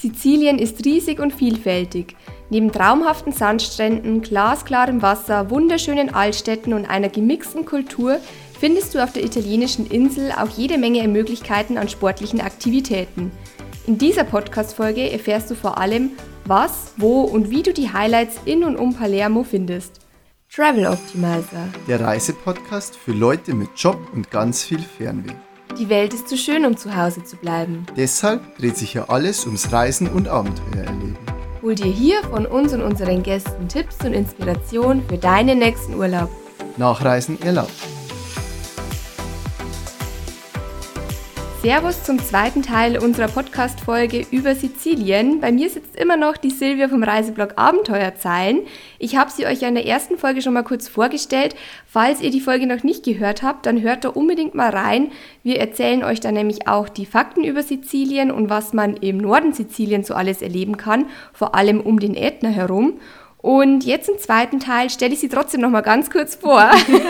Sizilien ist riesig und vielfältig. Neben traumhaften Sandstränden, glasklarem Wasser, wunderschönen Altstädten und einer gemixten Kultur findest du auf der italienischen Insel auch jede Menge Möglichkeiten an sportlichen Aktivitäten. In dieser Podcast-Folge erfährst du vor allem, was, wo und wie du die Highlights in und um Palermo findest. Travel Optimizer. Der Reisepodcast für Leute mit Job und ganz viel Fernweh. Die Welt ist zu schön, um zu Hause zu bleiben. Deshalb dreht sich ja alles ums Reisen und Abenteuer erleben. Hol dir hier von uns und unseren Gästen Tipps und Inspiration für deinen nächsten Urlaub. Nachreisen erlaubt. Servus zum zweiten Teil unserer Podcast-Folge über Sizilien. Bei mir sitzt immer noch die Silvia vom Reiseblog Abenteuerzeilen. Ich habe sie euch ja in der ersten Folge schon mal kurz vorgestellt. Falls ihr die Folge noch nicht gehört habt, dann hört da unbedingt mal rein. Wir erzählen euch dann nämlich auch die Fakten über Sizilien und was man im Norden Siziliens so alles erleben kann, vor allem um den Ätna herum. Und jetzt im zweiten Teil stelle ich sie trotzdem noch mal ganz kurz vor,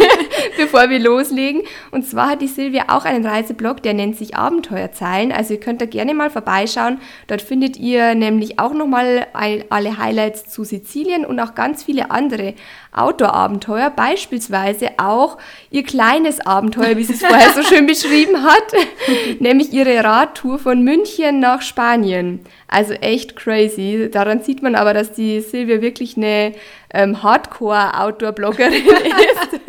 bevor wir loslegen. Und zwar hat die Silvia auch einen Reiseblog, der nennt sich Abenteuerzeilen. Also ihr könnt da gerne mal vorbeischauen. Dort findet ihr nämlich auch noch mal alle Highlights zu Sizilien und auch ganz viele andere Outdoor-Abenteuer, beispielsweise auch ihr kleines Abenteuer, wie sie es vorher so schön beschrieben hat, nämlich ihre Radtour von München nach Spanien. Also echt crazy. Daran sieht man aber, dass die Silvia wirklich eine ähm, Hardcore-Outdoor-Bloggerin ist.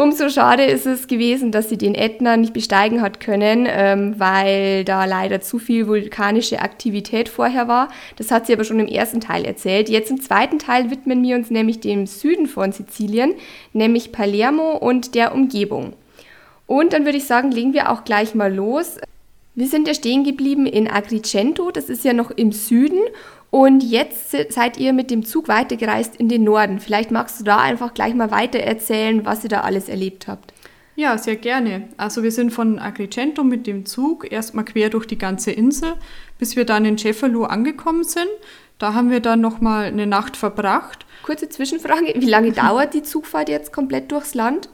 Umso schade ist es gewesen, dass sie den Ätna nicht besteigen hat können, ähm, weil da leider zu viel vulkanische Aktivität vorher war. Das hat sie aber schon im ersten Teil erzählt. Jetzt im zweiten Teil widmen wir uns nämlich dem Süden von Sizilien, nämlich Palermo und der Umgebung. Und dann würde ich sagen, legen wir auch gleich mal los. Wir sind ja stehen geblieben in Agrigento, das ist ja noch im Süden. Und jetzt seid ihr mit dem Zug weitergereist in den Norden. Vielleicht magst du da einfach gleich mal weiter erzählen, was ihr da alles erlebt habt. Ja, sehr gerne. Also wir sind von Agrigento mit dem Zug erstmal quer durch die ganze Insel, bis wir dann in Cefalo angekommen sind. Da haben wir dann nochmal eine Nacht verbracht. Kurze Zwischenfrage, wie lange dauert die Zugfahrt jetzt komplett durchs Land?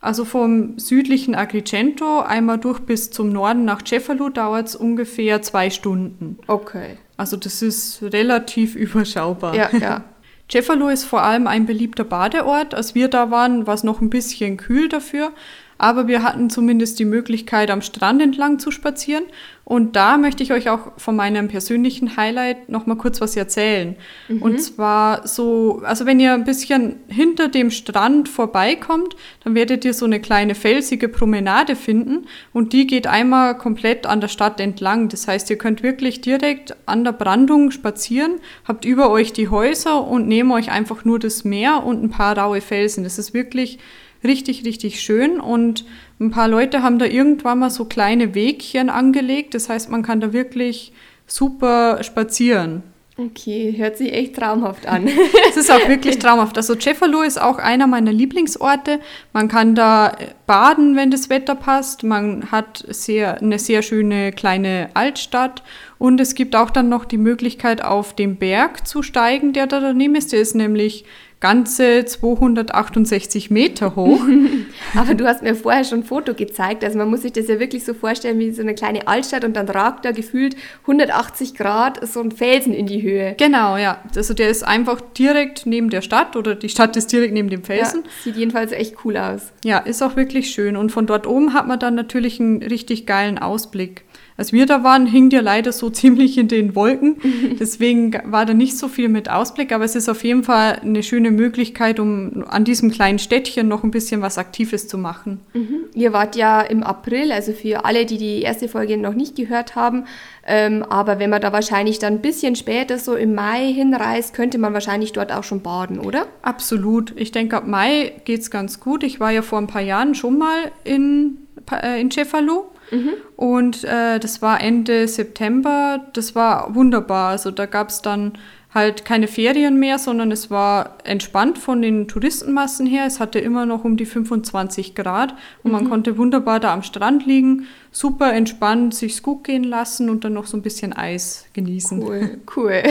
Also vom südlichen Agrigento einmal durch bis zum Norden nach Cefalo dauert es ungefähr zwei Stunden. Okay. Also das ist relativ überschaubar. Ja, ja. Cefalo ist vor allem ein beliebter Badeort. Als wir da waren, war es noch ein bisschen kühl dafür. Aber wir hatten zumindest die Möglichkeit, am Strand entlang zu spazieren. Und da möchte ich euch auch von meinem persönlichen Highlight noch mal kurz was erzählen. Mhm. Und zwar so, also wenn ihr ein bisschen hinter dem Strand vorbeikommt, dann werdet ihr so eine kleine felsige Promenade finden und die geht einmal komplett an der Stadt entlang. Das heißt, ihr könnt wirklich direkt an der Brandung spazieren, habt über euch die Häuser und nehmt euch einfach nur das Meer und ein paar raue Felsen. Das ist wirklich richtig, richtig schön und ein paar Leute haben da irgendwann mal so kleine Wegchen angelegt. Das heißt, man kann da wirklich super spazieren. Okay, hört sich echt traumhaft an. es ist auch wirklich traumhaft. Also Cefalo ist auch einer meiner Lieblingsorte. Man kann da baden, wenn das Wetter passt. Man hat sehr, eine sehr schöne kleine Altstadt. Und es gibt auch dann noch die Möglichkeit, auf den Berg zu steigen, der da daneben ist. Der ist nämlich ganze 268 Meter hoch. Aber du hast mir vorher schon ein Foto gezeigt. Also man muss sich das ja wirklich so vorstellen wie so eine kleine Altstadt und dann ragt da gefühlt 180 Grad so ein Felsen in die Höhe. Genau, ja. Also der ist einfach direkt neben der Stadt oder die Stadt ist direkt neben dem Felsen. Ja, sieht jedenfalls echt cool aus. Ja, ist auch wirklich schön. Und von dort oben hat man dann natürlich einen richtig geilen Ausblick. Als wir da waren, hing der leider so ziemlich in den Wolken. Deswegen war da nicht so viel mit Ausblick, aber es ist auf jeden Fall eine schöne Möglichkeit, um an diesem kleinen Städtchen noch ein bisschen was Aktives zu machen. Mhm. Ihr wart ja im April, also für alle, die die erste Folge noch nicht gehört haben. Ähm, aber wenn man da wahrscheinlich dann ein bisschen später, so im Mai hinreist, könnte man wahrscheinlich dort auch schon baden, oder? Absolut. Ich denke, ab Mai geht es ganz gut. Ich war ja vor ein paar Jahren schon mal in, äh, in Cefalo. Mhm. Und äh, das war Ende September. Das war wunderbar. Also da gab es dann halt keine Ferien mehr, sondern es war entspannt von den Touristenmassen her. Es hatte immer noch um die 25 Grad und mhm. man konnte wunderbar da am Strand liegen, super entspannt sich's gut gehen lassen und dann noch so ein bisschen Eis genießen. Cool, cool.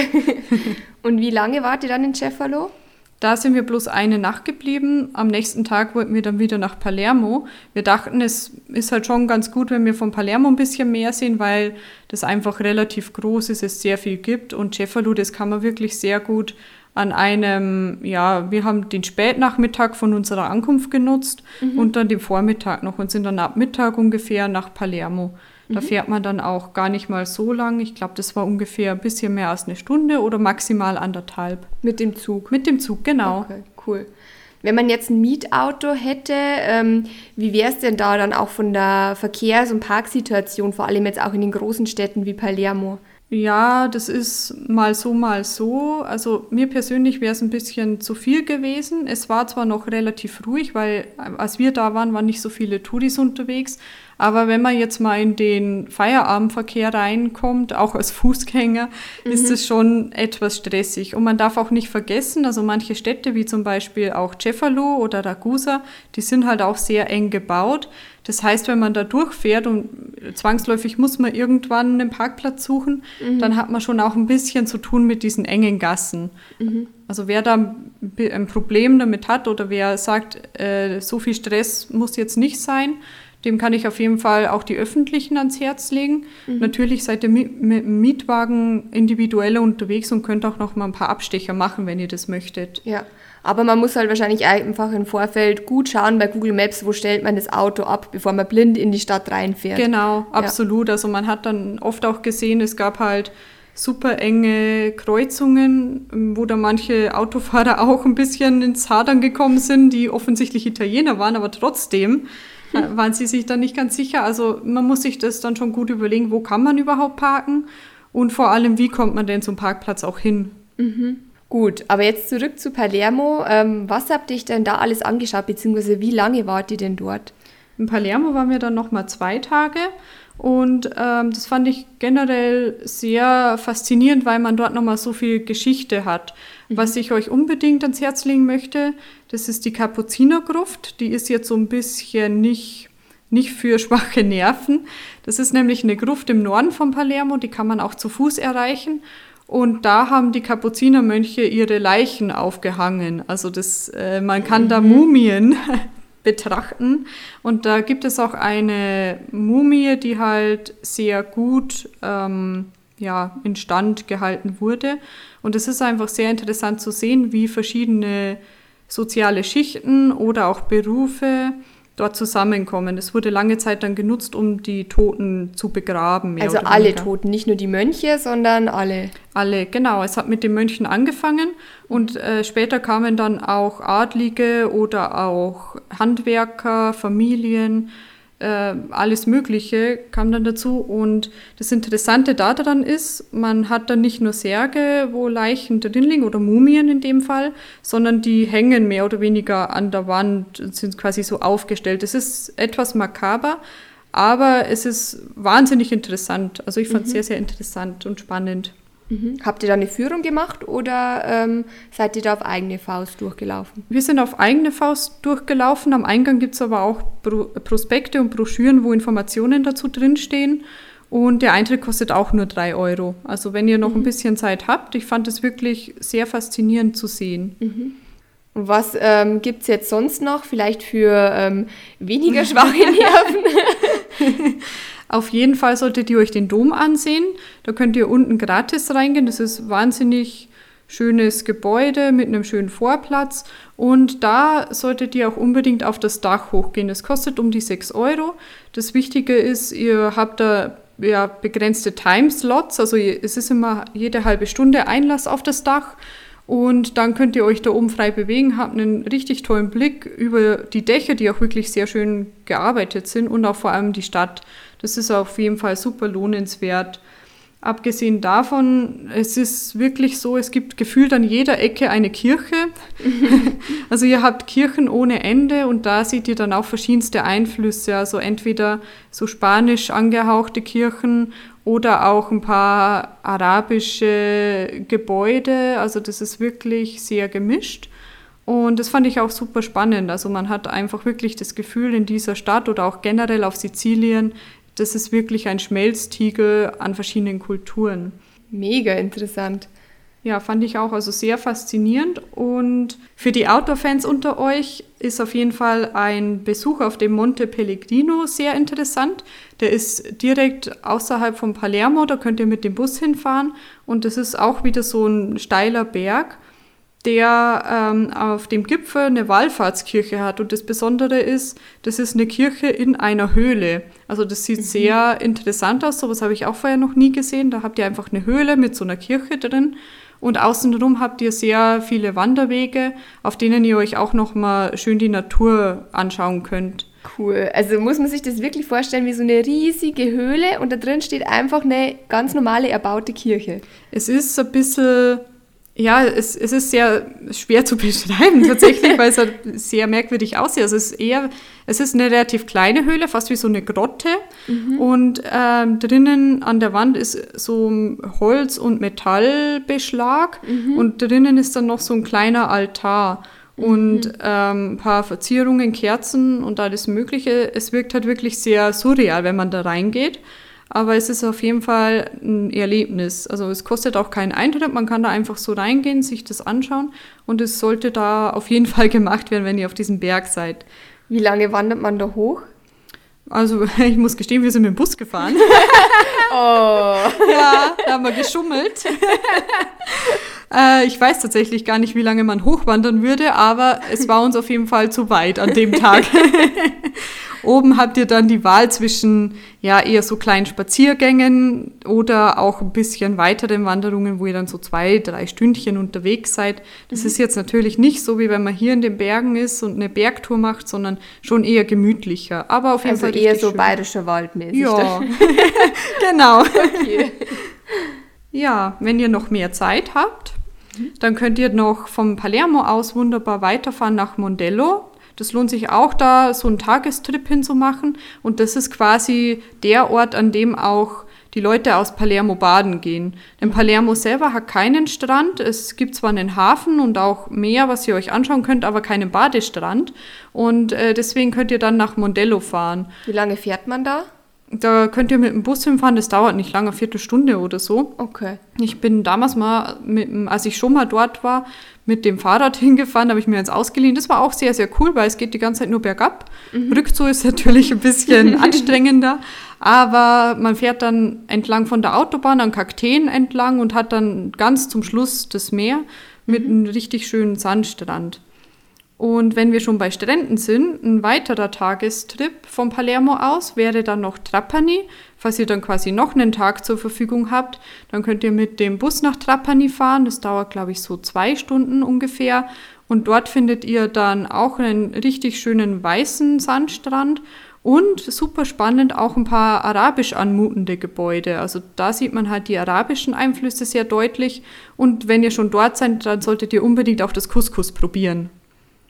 und wie lange wart ihr dann in Cefalo? Da sind wir bloß eine Nacht geblieben. Am nächsten Tag wollten wir dann wieder nach Palermo. Wir dachten, es ist halt schon ganz gut, wenn wir von Palermo ein bisschen mehr sehen, weil das einfach relativ groß ist, es sehr viel gibt. Und Cefalù, das kann man wirklich sehr gut an einem, ja, wir haben den Spätnachmittag von unserer Ankunft genutzt mhm. und dann den Vormittag noch und sind dann ab Mittag ungefähr nach Palermo. Da mhm. fährt man dann auch gar nicht mal so lang. Ich glaube, das war ungefähr ein bisschen mehr als eine Stunde oder maximal anderthalb. Mit dem Zug? Mit dem Zug, genau. Okay, cool. Wenn man jetzt ein Mietauto hätte, ähm, wie wäre es denn da dann auch von der Verkehrs- und Parksituation, vor allem jetzt auch in den großen Städten wie Palermo? Ja, das ist mal so, mal so. Also mir persönlich wäre es ein bisschen zu viel gewesen. Es war zwar noch relativ ruhig, weil als wir da waren, waren nicht so viele Touris unterwegs. Aber wenn man jetzt mal in den Feierabendverkehr reinkommt, auch als Fußgänger, mhm. ist es schon etwas stressig. Und man darf auch nicht vergessen, also manche Städte wie zum Beispiel auch Cefalo oder Ragusa, die sind halt auch sehr eng gebaut. Das heißt, wenn man da durchfährt und zwangsläufig muss man irgendwann einen Parkplatz suchen, mhm. dann hat man schon auch ein bisschen zu tun mit diesen engen Gassen. Mhm. Also wer da ein Problem damit hat oder wer sagt, äh, so viel Stress muss jetzt nicht sein, dem kann ich auf jeden Fall auch die öffentlichen ans Herz legen. Mhm. Natürlich seid ihr mit, dem Mietwagen individuell unterwegs und könnt auch noch mal ein paar Abstecher machen, wenn ihr das möchtet. Ja, aber man muss halt wahrscheinlich einfach im Vorfeld gut schauen bei Google Maps, wo stellt man das Auto ab, bevor man blind in die Stadt reinfährt. Genau, absolut. Ja. Also man hat dann oft auch gesehen, es gab halt super enge Kreuzungen, wo da manche Autofahrer auch ein bisschen ins Hadern gekommen sind, die offensichtlich Italiener waren, aber trotzdem waren sie sich dann nicht ganz sicher. Also man muss sich das dann schon gut überlegen, wo kann man überhaupt parken und vor allem, wie kommt man denn zum Parkplatz auch hin. Mhm. Gut, aber jetzt zurück zu Palermo. Ähm, was habt ihr denn da alles angeschaut, beziehungsweise wie lange wart ihr denn dort? In Palermo waren wir dann nochmal zwei Tage und ähm, das fand ich generell sehr faszinierend, weil man dort nochmal so viel Geschichte hat. Mhm. Was ich euch unbedingt ans Herz legen möchte, das ist die Kapuzinergruft. Die ist jetzt so ein bisschen nicht, nicht für schwache Nerven. Das ist nämlich eine Gruft im Norden von Palermo, die kann man auch zu Fuß erreichen. Und da haben die Kapuzinermönche ihre Leichen aufgehangen. Also das, äh, man kann mhm. da Mumien betrachten. Und da gibt es auch eine Mumie, die halt sehr gut ähm, ja, instand gehalten wurde. Und es ist einfach sehr interessant zu sehen, wie verschiedene soziale Schichten oder auch Berufe dort zusammenkommen. Es wurde lange Zeit dann genutzt, um die Toten zu begraben. also alle Toten, nicht nur die Mönche, sondern alle. Alle, genau. Es hat mit den Mönchen angefangen und äh, später kamen dann auch Adlige oder auch Handwerker, Familien äh, alles Mögliche kam dann dazu. Und das Interessante daran ist, man hat dann nicht nur Särge, wo Leichen drin liegen oder Mumien in dem Fall, sondern die hängen mehr oder weniger an der Wand und sind quasi so aufgestellt. Es ist etwas makaber, aber es ist wahnsinnig interessant. Also ich fand es mhm. sehr, sehr interessant und spannend. Mhm. Habt ihr da eine Führung gemacht oder ähm, seid ihr da auf eigene Faust durchgelaufen? Wir sind auf eigene Faust durchgelaufen. Am Eingang gibt es aber auch Pro Prospekte und Broschüren, wo Informationen dazu drinstehen. Und der Eintritt kostet auch nur drei Euro. Also wenn ihr noch mhm. ein bisschen Zeit habt, ich fand es wirklich sehr faszinierend zu sehen. Mhm. Und was ähm, gibt es jetzt sonst noch, vielleicht für ähm, weniger schwache Nerven? Auf jeden Fall solltet ihr euch den Dom ansehen. Da könnt ihr unten gratis reingehen. Das ist wahnsinnig schönes Gebäude mit einem schönen Vorplatz. Und da solltet ihr auch unbedingt auf das Dach hochgehen. Das kostet um die 6 Euro. Das Wichtige ist, ihr habt da ja, begrenzte Timeslots. Also es ist immer jede halbe Stunde Einlass auf das Dach. Und dann könnt ihr euch da oben frei bewegen, habt einen richtig tollen Blick über die Dächer, die auch wirklich sehr schön gearbeitet sind und auch vor allem die Stadt. Das ist auf jeden Fall super lohnenswert. Abgesehen davon, es ist wirklich so, es gibt gefühlt an jeder Ecke eine Kirche. also ihr habt Kirchen ohne Ende und da seht ihr dann auch verschiedenste Einflüsse. Also entweder so spanisch angehauchte Kirchen oder auch ein paar arabische Gebäude. Also das ist wirklich sehr gemischt. Und das fand ich auch super spannend. Also man hat einfach wirklich das Gefühl in dieser Stadt oder auch generell auf Sizilien, das ist wirklich ein Schmelztiegel an verschiedenen Kulturen. Mega interessant. Ja, fand ich auch also sehr faszinierend. Und für die Outdoor-Fans unter euch ist auf jeden Fall ein Besuch auf dem Monte Pellegrino sehr interessant. Der ist direkt außerhalb von Palermo, da könnt ihr mit dem Bus hinfahren. Und das ist auch wieder so ein steiler Berg der ähm, auf dem Gipfel eine Wallfahrtskirche hat. Und das Besondere ist, das ist eine Kirche in einer Höhle. Also das sieht mhm. sehr interessant aus. Sowas habe ich auch vorher noch nie gesehen. Da habt ihr einfach eine Höhle mit so einer Kirche drin. Und außenrum habt ihr sehr viele Wanderwege, auf denen ihr euch auch noch mal schön die Natur anschauen könnt. Cool. Also muss man sich das wirklich vorstellen wie so eine riesige Höhle und da drin steht einfach eine ganz normale erbaute Kirche. Es ist ein bisschen ja, es, es ist sehr schwer zu beschreiben tatsächlich, weil es halt sehr merkwürdig aussieht. Also es ist eher, es ist eine relativ kleine Höhle, fast wie so eine Grotte. Mhm. Und ähm, drinnen an der Wand ist so Holz- und Metallbeschlag. Mhm. Und drinnen ist dann noch so ein kleiner Altar und mhm. ähm, ein paar Verzierungen, Kerzen und alles Mögliche. Es wirkt halt wirklich sehr surreal, wenn man da reingeht. Aber es ist auf jeden Fall ein Erlebnis. Also es kostet auch keinen Eintritt, man kann da einfach so reingehen, sich das anschauen und es sollte da auf jeden Fall gemacht werden, wenn ihr auf diesem Berg seid. Wie lange wandert man da hoch? Also ich muss gestehen, wir sind mit dem Bus gefahren. oh. Ja, da haben wir geschummelt. äh, ich weiß tatsächlich gar nicht, wie lange man hochwandern würde, aber es war uns auf jeden Fall zu weit an dem Tag. Oben habt ihr dann die Wahl zwischen ja eher so kleinen Spaziergängen oder auch ein bisschen weiteren Wanderungen, wo ihr dann so zwei, drei Stündchen unterwegs seid. Das mhm. ist jetzt natürlich nicht so, wie wenn man hier in den Bergen ist und eine Bergtour macht, sondern schon eher gemütlicher. Aber auf jeden also Fall eher so schön. bayerischer Wald mäßig. Ja, genau. Okay. Ja, wenn ihr noch mehr Zeit habt, mhm. dann könnt ihr noch vom Palermo aus wunderbar weiterfahren nach Mondello. Das lohnt sich auch da, so einen Tagestrip hinzumachen. Und das ist quasi der Ort, an dem auch die Leute aus Palermo baden gehen. Denn Palermo selber hat keinen Strand. Es gibt zwar einen Hafen und auch Meer, was ihr euch anschauen könnt, aber keinen Badestrand. Und äh, deswegen könnt ihr dann nach Mondello fahren. Wie lange fährt man da? Da könnt ihr mit dem Bus hinfahren, das dauert nicht lange, eine Viertelstunde oder so. Okay. Ich bin damals mal, mit, als ich schon mal dort war, mit dem Fahrrad hingefahren, habe ich mir eins ausgeliehen. Das war auch sehr, sehr cool, weil es geht die ganze Zeit nur bergab. Mhm. Rückzug ist natürlich ein bisschen anstrengender, aber man fährt dann entlang von der Autobahn an Kakteen entlang und hat dann ganz zum Schluss das Meer mit mhm. einem richtig schönen Sandstrand. Und wenn wir schon bei Stränden sind, ein weiterer Tagestrip von Palermo aus wäre dann noch Trapani. Falls ihr dann quasi noch einen Tag zur Verfügung habt, dann könnt ihr mit dem Bus nach Trapani fahren. Das dauert, glaube ich, so zwei Stunden ungefähr. Und dort findet ihr dann auch einen richtig schönen weißen Sandstrand und super spannend auch ein paar arabisch anmutende Gebäude. Also da sieht man halt die arabischen Einflüsse sehr deutlich. Und wenn ihr schon dort seid, dann solltet ihr unbedingt auch das Couscous probieren.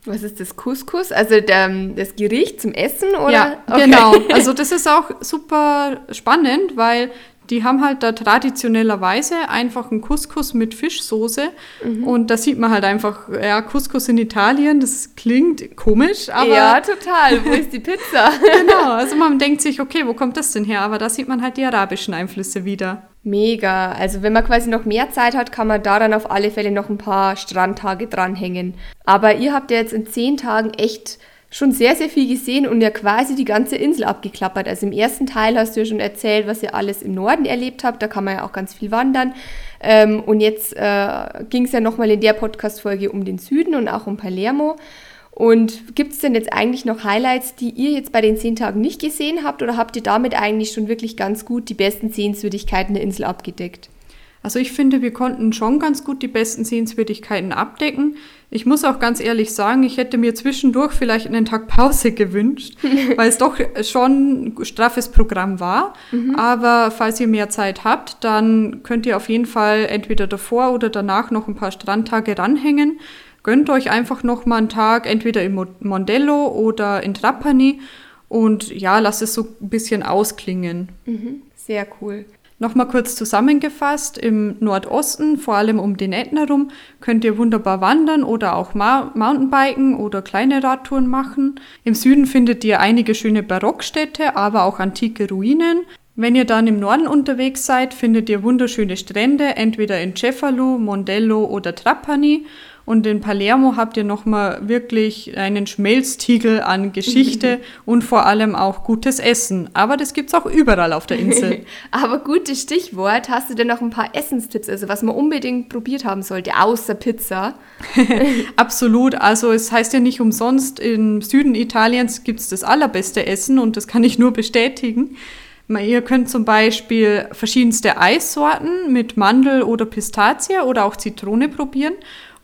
Was ist das Couscous? Also der, das Gericht zum Essen oder? Ja, okay. genau. Also das ist auch super spannend, weil die haben halt da traditionellerweise einfach einen Couscous mit Fischsoße mhm. und da sieht man halt einfach, ja, Couscous in Italien, das klingt komisch, aber... Ja, total. Wo ist die Pizza? genau, also man denkt sich, okay, wo kommt das denn her? Aber da sieht man halt die arabischen Einflüsse wieder. Mega. Also wenn man quasi noch mehr Zeit hat, kann man da dann auf alle Fälle noch ein paar Strandtage dranhängen. Aber ihr habt ja jetzt in zehn Tagen echt schon sehr, sehr viel gesehen und ja quasi die ganze Insel abgeklappert. Also im ersten Teil hast du ja schon erzählt, was ihr alles im Norden erlebt habt. Da kann man ja auch ganz viel wandern. Ähm, und jetzt äh, ging es ja nochmal in der Podcast-Folge um den Süden und auch um Palermo. Und gibt es denn jetzt eigentlich noch Highlights, die ihr jetzt bei den zehn Tagen nicht gesehen habt oder habt ihr damit eigentlich schon wirklich ganz gut die besten Sehenswürdigkeiten der Insel abgedeckt? Also ich finde, wir konnten schon ganz gut die besten Sehenswürdigkeiten abdecken. Ich muss auch ganz ehrlich sagen, ich hätte mir zwischendurch vielleicht einen Tag Pause gewünscht, weil es doch schon ein straffes Programm war. Mhm. Aber falls ihr mehr Zeit habt, dann könnt ihr auf jeden Fall entweder davor oder danach noch ein paar Strandtage ranhängen. Gönnt euch einfach noch mal einen Tag, entweder in Mondello oder in Trapani und ja, lasst es so ein bisschen ausklingen. Mhm. Sehr cool. Nochmal kurz zusammengefasst, im Nordosten, vor allem um den Ätna rum, könnt ihr wunderbar wandern oder auch Ma Mountainbiken oder kleine Radtouren machen. Im Süden findet ihr einige schöne Barockstädte, aber auch antike Ruinen. Wenn ihr dann im Norden unterwegs seid, findet ihr wunderschöne Strände, entweder in Cefalo, Mondello oder Trapani. Und in Palermo habt ihr nochmal wirklich einen Schmelztiegel an Geschichte und vor allem auch gutes Essen. Aber das gibt es auch überall auf der Insel. Aber gutes Stichwort. Hast du denn noch ein paar Essenstipps, also was man unbedingt probiert haben sollte, außer Pizza? Absolut. Also es heißt ja nicht umsonst, im Süden Italiens gibt es das allerbeste Essen und das kann ich nur bestätigen. Ihr könnt zum Beispiel verschiedenste Eissorten mit Mandel oder Pistazie oder auch Zitrone probieren.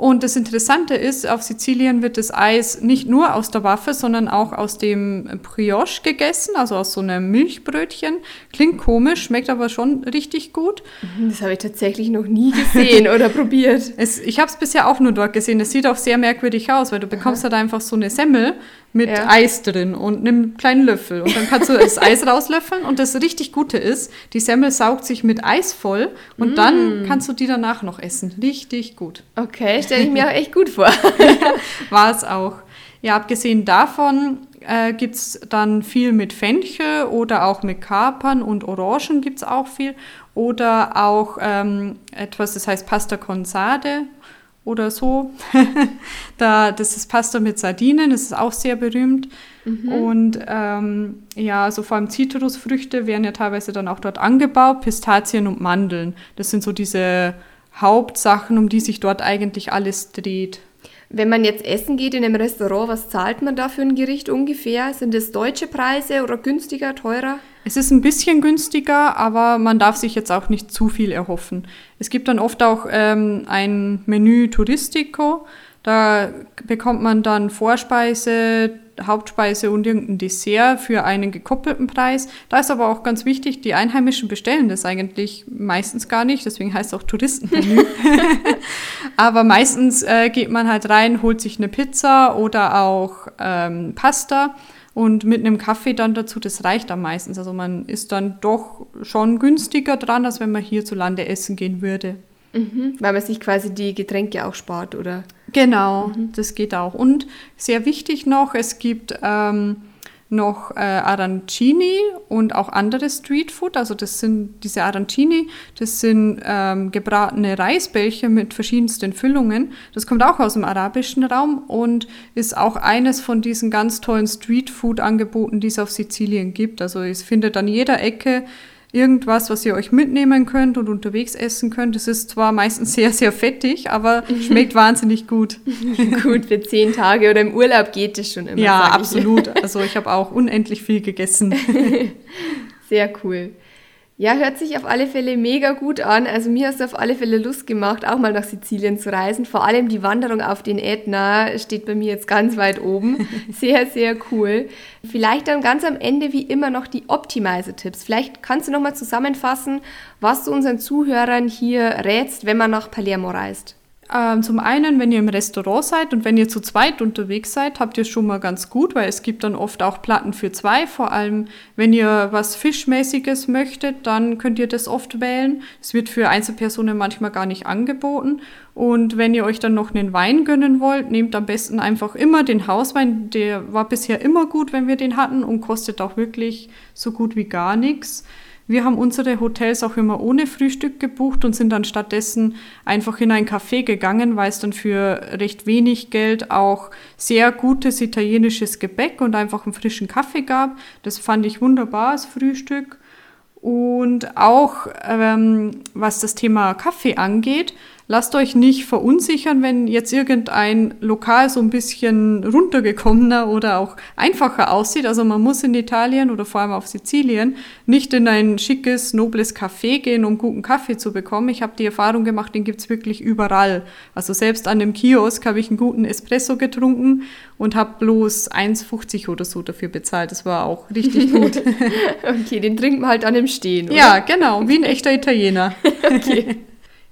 Und das Interessante ist, auf Sizilien wird das Eis nicht nur aus der Waffe, sondern auch aus dem Brioche gegessen, also aus so einem Milchbrötchen. Klingt komisch, schmeckt aber schon richtig gut. Das habe ich tatsächlich noch nie gesehen oder probiert. Es, ich habe es bisher auch nur dort gesehen. Es sieht auch sehr merkwürdig aus, weil du bekommst Aha. halt einfach so eine Semmel mit ja. Eis drin und einem kleinen Löffel. Und dann kannst du das Eis rauslöffeln. Und das richtig Gute ist, die Semmel saugt sich mit Eis voll und mm. dann kannst du die danach noch essen. Richtig gut. Okay, stelle ich mir auch echt gut vor. War es auch. Ja, abgesehen davon äh, gibt es dann viel mit Fenchel oder auch mit Kapern und Orangen gibt es auch viel. Oder auch ähm, etwas, das heißt Pasta con Sade oder so. da, das ist Pasta mit Sardinen, das ist auch sehr berühmt. Mhm. Und ähm, ja, also vor allem Zitrusfrüchte werden ja teilweise dann auch dort angebaut, Pistazien und Mandeln. Das sind so diese Hauptsachen, um die sich dort eigentlich alles dreht. Wenn man jetzt essen geht in einem Restaurant, was zahlt man da für ein Gericht ungefähr? Sind es deutsche Preise oder günstiger, teurer? Es ist ein bisschen günstiger, aber man darf sich jetzt auch nicht zu viel erhoffen. Es gibt dann oft auch ähm, ein Menü Touristico. Da bekommt man dann Vorspeise, Hauptspeise und irgendein Dessert für einen gekoppelten Preis. Da ist aber auch ganz wichtig, die Einheimischen bestellen das eigentlich meistens gar nicht, deswegen heißt es auch Touristenmenü. aber meistens äh, geht man halt rein, holt sich eine Pizza oder auch ähm, Pasta und mit einem Kaffee dann dazu, das reicht am meisten. Also man ist dann doch schon günstiger dran, als wenn man hierzulande essen gehen würde. Mhm, weil man sich quasi die Getränke auch spart, oder? Genau, mhm. das geht auch. Und sehr wichtig noch, es gibt ähm, noch äh, Arancini und auch anderes Streetfood. Also das sind diese Arancini, das sind ähm, gebratene Reisbällchen mit verschiedensten Füllungen. Das kommt auch aus dem arabischen Raum und ist auch eines von diesen ganz tollen Streetfood-Angeboten, die es auf Sizilien gibt. Also es findet an jeder Ecke irgendwas, was ihr euch mitnehmen könnt und unterwegs essen könnt. Es ist zwar meistens sehr, sehr fettig, aber schmeckt wahnsinnig gut. gut, für zehn Tage oder im Urlaub geht es schon immer. Ja, absolut. Also ich habe auch unendlich viel gegessen. sehr cool. Ja, hört sich auf alle Fälle mega gut an. Also mir hast du auf alle Fälle Lust gemacht, auch mal nach Sizilien zu reisen. Vor allem die Wanderung auf den Ätna steht bei mir jetzt ganz weit oben. Sehr, sehr cool. Vielleicht dann ganz am Ende wie immer noch die Optimizer-Tipps. Vielleicht kannst du nochmal zusammenfassen, was du unseren Zuhörern hier rätst, wenn man nach Palermo reist. Ähm, zum einen, wenn ihr im Restaurant seid und wenn ihr zu zweit unterwegs seid, habt ihr schon mal ganz gut, weil es gibt dann oft auch Platten für zwei. Vor allem, wenn ihr was Fischmäßiges möchtet, dann könnt ihr das oft wählen. Es wird für Einzelpersonen manchmal gar nicht angeboten. Und wenn ihr euch dann noch einen Wein gönnen wollt, nehmt am besten einfach immer den Hauswein. Der war bisher immer gut, wenn wir den hatten und kostet auch wirklich so gut wie gar nichts. Wir haben unsere Hotels auch immer ohne Frühstück gebucht und sind dann stattdessen einfach in ein Café gegangen, weil es dann für recht wenig Geld auch sehr gutes italienisches Gebäck und einfach einen frischen Kaffee gab. Das fand ich wunderbar als Frühstück. Und auch ähm, was das Thema Kaffee angeht, lasst euch nicht verunsichern, wenn jetzt irgendein Lokal so ein bisschen runtergekommener oder auch einfacher aussieht. Also man muss in Italien oder vor allem auf Sizilien nicht in ein schickes, nobles Café gehen, um guten Kaffee zu bekommen. Ich habe die Erfahrung gemacht, den gibt es wirklich überall. Also selbst an dem Kiosk habe ich einen guten Espresso getrunken und habe bloß 1,50 oder so dafür bezahlt. Das war auch richtig gut. okay, den trinkt man halt an dem Stehen, oder? Ja, genau, wie ein echter Italiener. okay.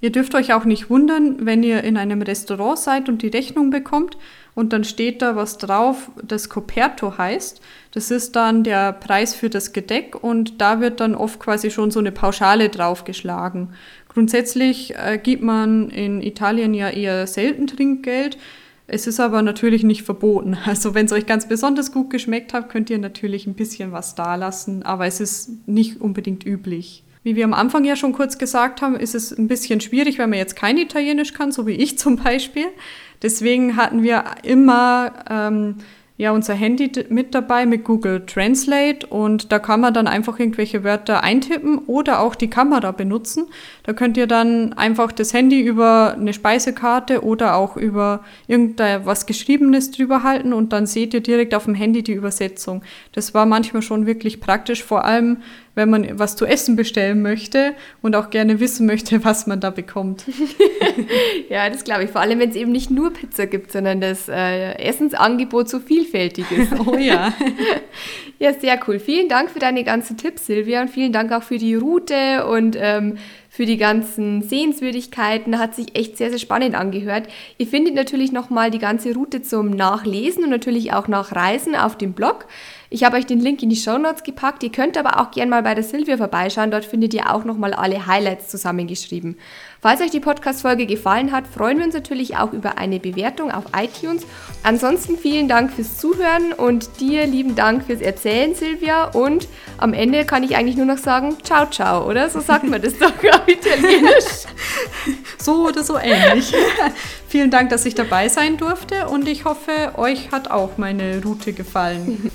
Ihr dürft euch auch nicht wundern, wenn ihr in einem Restaurant seid und die Rechnung bekommt und dann steht da was drauf, das Coperto heißt. Das ist dann der Preis für das Gedeck und da wird dann oft quasi schon so eine Pauschale draufgeschlagen. Grundsätzlich äh, gibt man in Italien ja eher selten Trinkgeld. Es ist aber natürlich nicht verboten. Also wenn es euch ganz besonders gut geschmeckt hat, könnt ihr natürlich ein bisschen was da lassen, aber es ist nicht unbedingt üblich. Wie wir am Anfang ja schon kurz gesagt haben, ist es ein bisschen schwierig, wenn man jetzt kein Italienisch kann, so wie ich zum Beispiel. Deswegen hatten wir immer ähm, ja unser Handy mit dabei mit Google Translate und da kann man dann einfach irgendwelche Wörter eintippen oder auch die Kamera benutzen. Da könnt ihr dann einfach das Handy über eine Speisekarte oder auch über irgendwas Geschriebenes drüber halten und dann seht ihr direkt auf dem Handy die Übersetzung. Das war manchmal schon wirklich praktisch, vor allem wenn man was zu essen bestellen möchte und auch gerne wissen möchte, was man da bekommt. ja, das glaube ich. Vor allem, wenn es eben nicht nur Pizza gibt, sondern das äh, Essensangebot so vielfältig ist. oh ja. ja, sehr cool. Vielen Dank für deine ganzen Tipps, Silvia, und vielen Dank auch für die Route und ähm, für die ganzen Sehenswürdigkeiten. Hat sich echt sehr, sehr spannend angehört. Ihr findet natürlich nochmal die ganze Route zum Nachlesen und natürlich auch Nachreisen auf dem Blog. Ich habe euch den Link in die Show Notes gepackt. Ihr könnt aber auch gerne mal bei der Silvia vorbeischauen. Dort findet ihr auch nochmal alle Highlights zusammengeschrieben. Falls euch die Podcast-Folge gefallen hat, freuen wir uns natürlich auch über eine Bewertung auf iTunes. Ansonsten vielen Dank fürs Zuhören und dir lieben Dank fürs Erzählen, Silvia. Und am Ende kann ich eigentlich nur noch sagen, ciao, ciao, oder? So sagt man das doch auf Italienisch. so oder so ähnlich. vielen Dank, dass ich dabei sein durfte und ich hoffe, euch hat auch meine Route gefallen.